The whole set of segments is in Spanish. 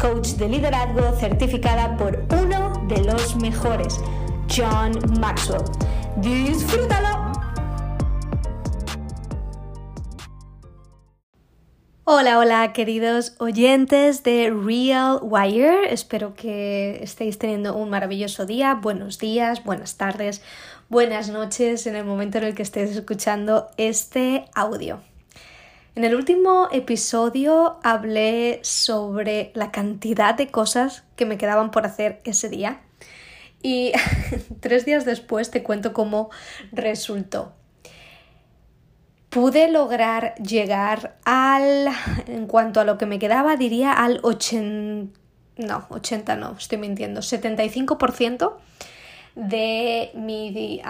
coach de liderazgo certificada por uno de los mejores, John Maxwell. ¡Disfrútalo! Hola, hola queridos oyentes de Real Wire. Espero que estéis teniendo un maravilloso día. Buenos días, buenas tardes, buenas noches en el momento en el que estéis escuchando este audio. En el último episodio hablé sobre la cantidad de cosas que me quedaban por hacer ese día y tres días después te cuento cómo resultó. Pude lograr llegar al, en cuanto a lo que me quedaba, diría al 80, no, 80 no, estoy mintiendo, 75% de mi,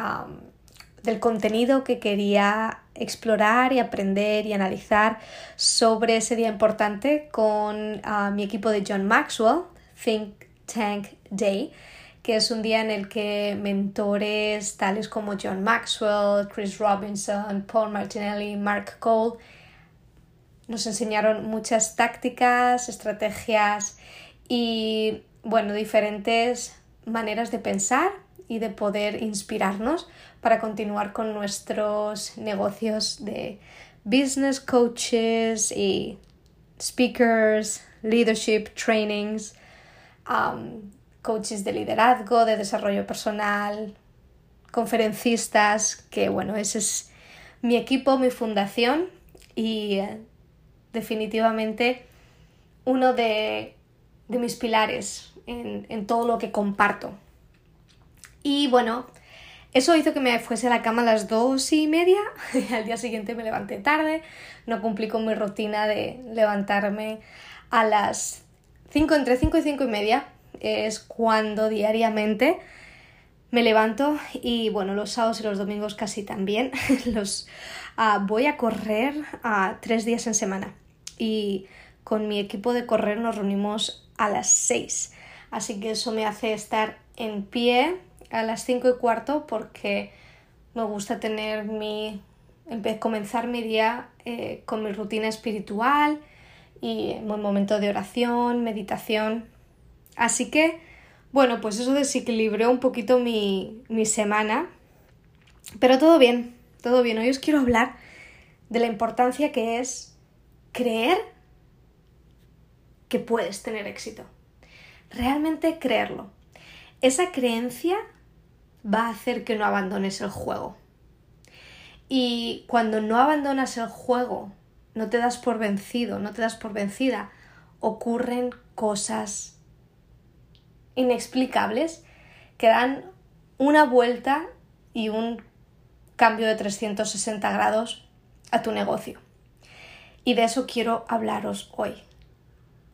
del contenido que quería explorar y aprender y analizar sobre ese día importante con ah, mi equipo de John Maxwell, Think Tank Day, que es un día en el que mentores tales como John Maxwell, Chris Robinson, Paul Martinelli, Mark Cole nos enseñaron muchas tácticas, estrategias y bueno, diferentes maneras de pensar y de poder inspirarnos para continuar con nuestros negocios de business coaches y speakers, leadership trainings, coaches de liderazgo, de desarrollo personal, conferencistas, que bueno, ese es mi equipo, mi fundación y eh, definitivamente uno de, mis pilares en todo lo que comparto y bueno, eso hizo que me fuese a la cama a las dos y media. Y al día siguiente me levanté tarde. No cumplí con mi rutina de levantarme a las 5, entre 5 y 5 y media. Es cuando diariamente me levanto y bueno, los sábados y los domingos casi también. los uh, voy a correr a uh, tres días en semana. Y con mi equipo de correr nos reunimos a las 6. Así que eso me hace estar en pie a las 5 y cuarto porque me gusta tener mi comenzar mi día eh, con mi rutina espiritual y un momento de oración, meditación. Así que, bueno, pues eso desequilibró un poquito mi, mi semana. Pero todo bien, todo bien. Hoy os quiero hablar de la importancia que es creer que puedes tener éxito. Realmente creerlo. Esa creencia va a hacer que no abandones el juego. Y cuando no abandonas el juego, no te das por vencido, no te das por vencida, ocurren cosas inexplicables que dan una vuelta y un cambio de 360 grados a tu negocio. Y de eso quiero hablaros hoy.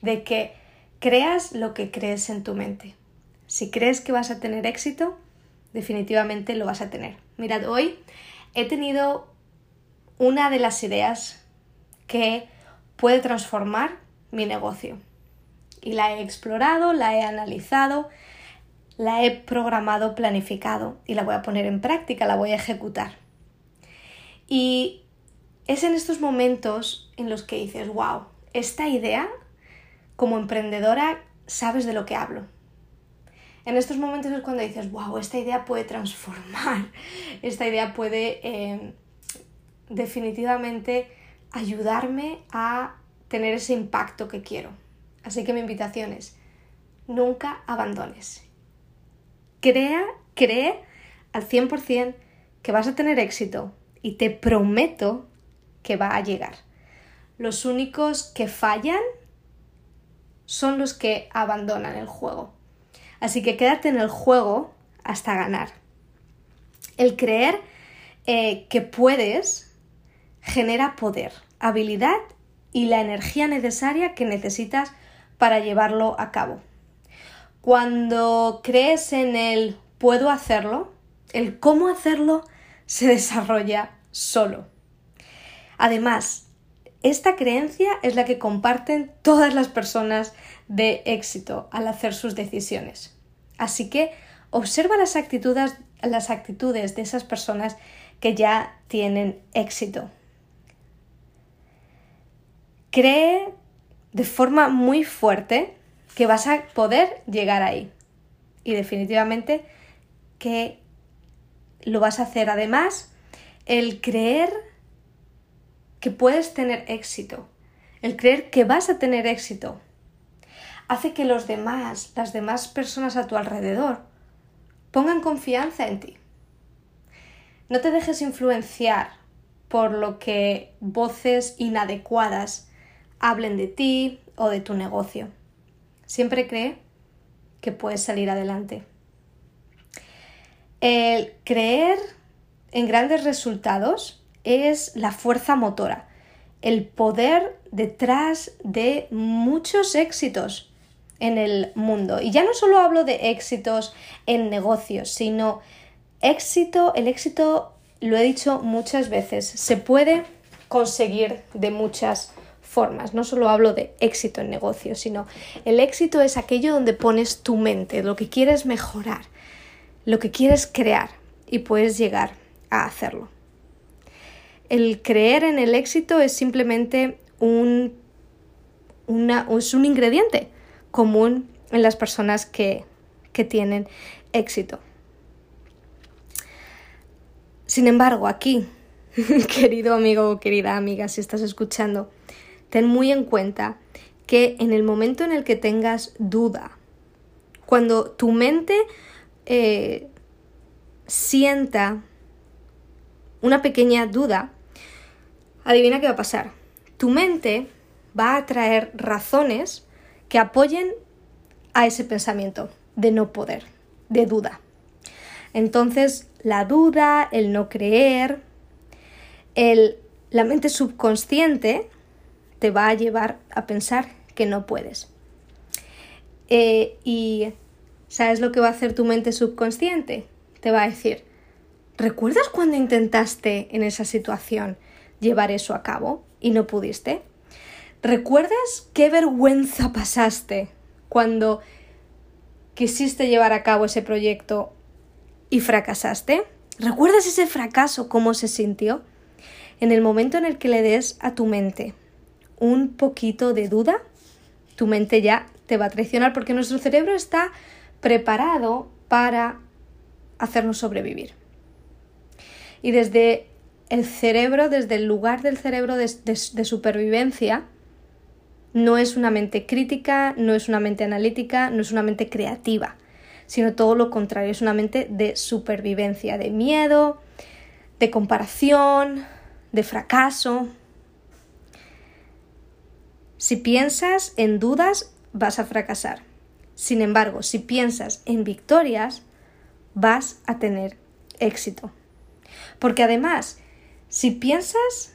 De que creas lo que crees en tu mente. Si crees que vas a tener éxito, definitivamente lo vas a tener. Mirad, hoy he tenido una de las ideas que puede transformar mi negocio. Y la he explorado, la he analizado, la he programado, planificado y la voy a poner en práctica, la voy a ejecutar. Y es en estos momentos en los que dices, wow, esta idea, como emprendedora, sabes de lo que hablo en estos momentos es cuando dices, wow, esta idea puede transformar, esta idea puede eh, definitivamente ayudarme a tener ese impacto que quiero. Así que mi invitación es, nunca abandones. Crea, cree al 100% que vas a tener éxito y te prometo que va a llegar. Los únicos que fallan son los que abandonan el juego. Así que quédate en el juego hasta ganar. El creer eh, que puedes genera poder, habilidad y la energía necesaria que necesitas para llevarlo a cabo. Cuando crees en el puedo hacerlo, el cómo hacerlo se desarrolla solo. Además, esta creencia es la que comparten todas las personas de éxito al hacer sus decisiones. Así que observa las actitudes, las actitudes de esas personas que ya tienen éxito. Cree de forma muy fuerte que vas a poder llegar ahí. Y definitivamente que lo vas a hacer. Además, el creer que puedes tener éxito, el creer que vas a tener éxito, hace que los demás, las demás personas a tu alrededor, pongan confianza en ti. No te dejes influenciar por lo que voces inadecuadas hablen de ti o de tu negocio. Siempre cree que puedes salir adelante. El creer en grandes resultados es la fuerza motora, el poder detrás de muchos éxitos en el mundo. Y ya no solo hablo de éxitos en negocios, sino éxito, el éxito, lo he dicho muchas veces, se puede conseguir de muchas formas. No solo hablo de éxito en negocios, sino el éxito es aquello donde pones tu mente, lo que quieres mejorar, lo que quieres crear y puedes llegar a hacerlo. El creer en el éxito es simplemente un, es un ingrediente común en las personas que, que tienen éxito. Sin embargo, aquí, querido amigo o querida amiga, si estás escuchando, ten muy en cuenta que en el momento en el que tengas duda, cuando tu mente eh, sienta una pequeña duda, adivina qué va a pasar. Tu mente va a traer razones que apoyen a ese pensamiento de no poder, de duda. Entonces, la duda, el no creer, el, la mente subconsciente te va a llevar a pensar que no puedes. Eh, y ¿sabes lo que va a hacer tu mente subconsciente? Te va a decir, ¿recuerdas cuando intentaste en esa situación llevar eso a cabo y no pudiste? ¿Recuerdas qué vergüenza pasaste cuando quisiste llevar a cabo ese proyecto y fracasaste? ¿Recuerdas ese fracaso, cómo se sintió? En el momento en el que le des a tu mente un poquito de duda, tu mente ya te va a traicionar porque nuestro cerebro está preparado para hacernos sobrevivir. Y desde el cerebro, desde el lugar del cerebro de, de supervivencia, no es una mente crítica, no es una mente analítica, no es una mente creativa, sino todo lo contrario, es una mente de supervivencia, de miedo, de comparación, de fracaso. Si piensas en dudas, vas a fracasar. Sin embargo, si piensas en victorias, vas a tener éxito. Porque además, si piensas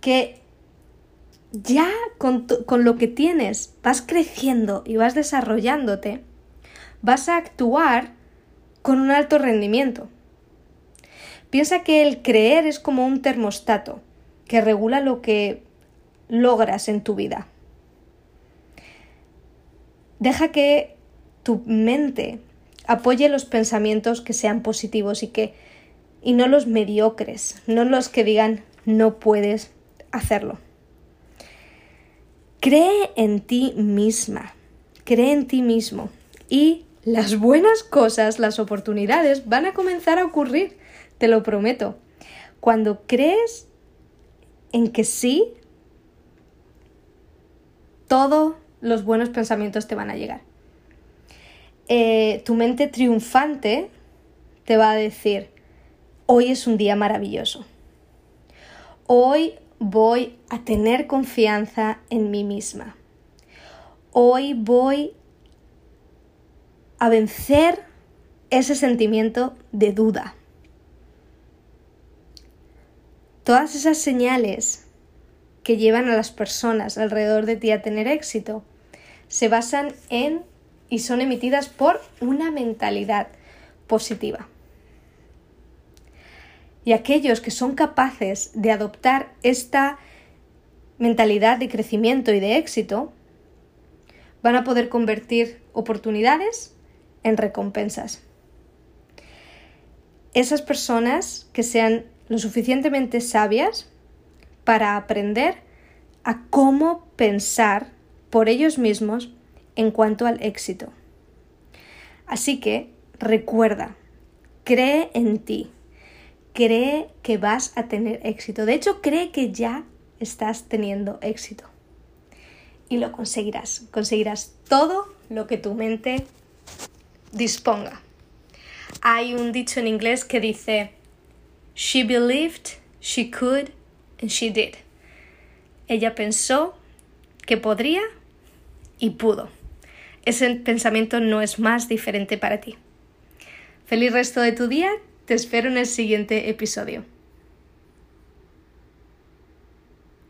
que ya con, lo que tienes vas creciendo y vas desarrollándote, vas a actuar con un alto rendimiento. Piensa que el creer es como un termostato que regula lo que logras en tu vida. Deja que tu mente apoye los pensamientos que sean positivos y que y no los mediocres, no los que digan no puedes hacerlo. Cree en ti misma, cree en ti mismo y las buenas cosas, las oportunidades van a comenzar a ocurrir, te lo prometo. Cuando crees en que sí, todos los buenos pensamientos te van a llegar. eh, tu mente triunfante te va a decir, hoy es un día maravilloso. Hoy voy a tener confianza en mí misma. Hoy voy a vencer ese sentimiento de duda. Todas esas señales que llevan a las personas alrededor de ti a tener éxito se basan en y son emitidas por una mentalidad positiva. Y aquellos que son capaces de adoptar esta mentalidad de crecimiento y de éxito van a poder convertir oportunidades en recompensas. Esas personas que sean lo suficientemente sabias para aprender a cómo pensar por ellos mismos en cuanto al éxito. Así que recuerda, cree en ti, cree que vas a tener éxito. De hecho, cree que ya estás teniendo éxito. Y lo conseguirás. Conseguirás todo lo que tu mente disponga. Hay un dicho en inglés que dice, She believed she could and she did. Ella pensó que podría y pudo. Ese pensamiento no es más diferente para ti. Feliz resto de tu día, te espero en el siguiente episodio.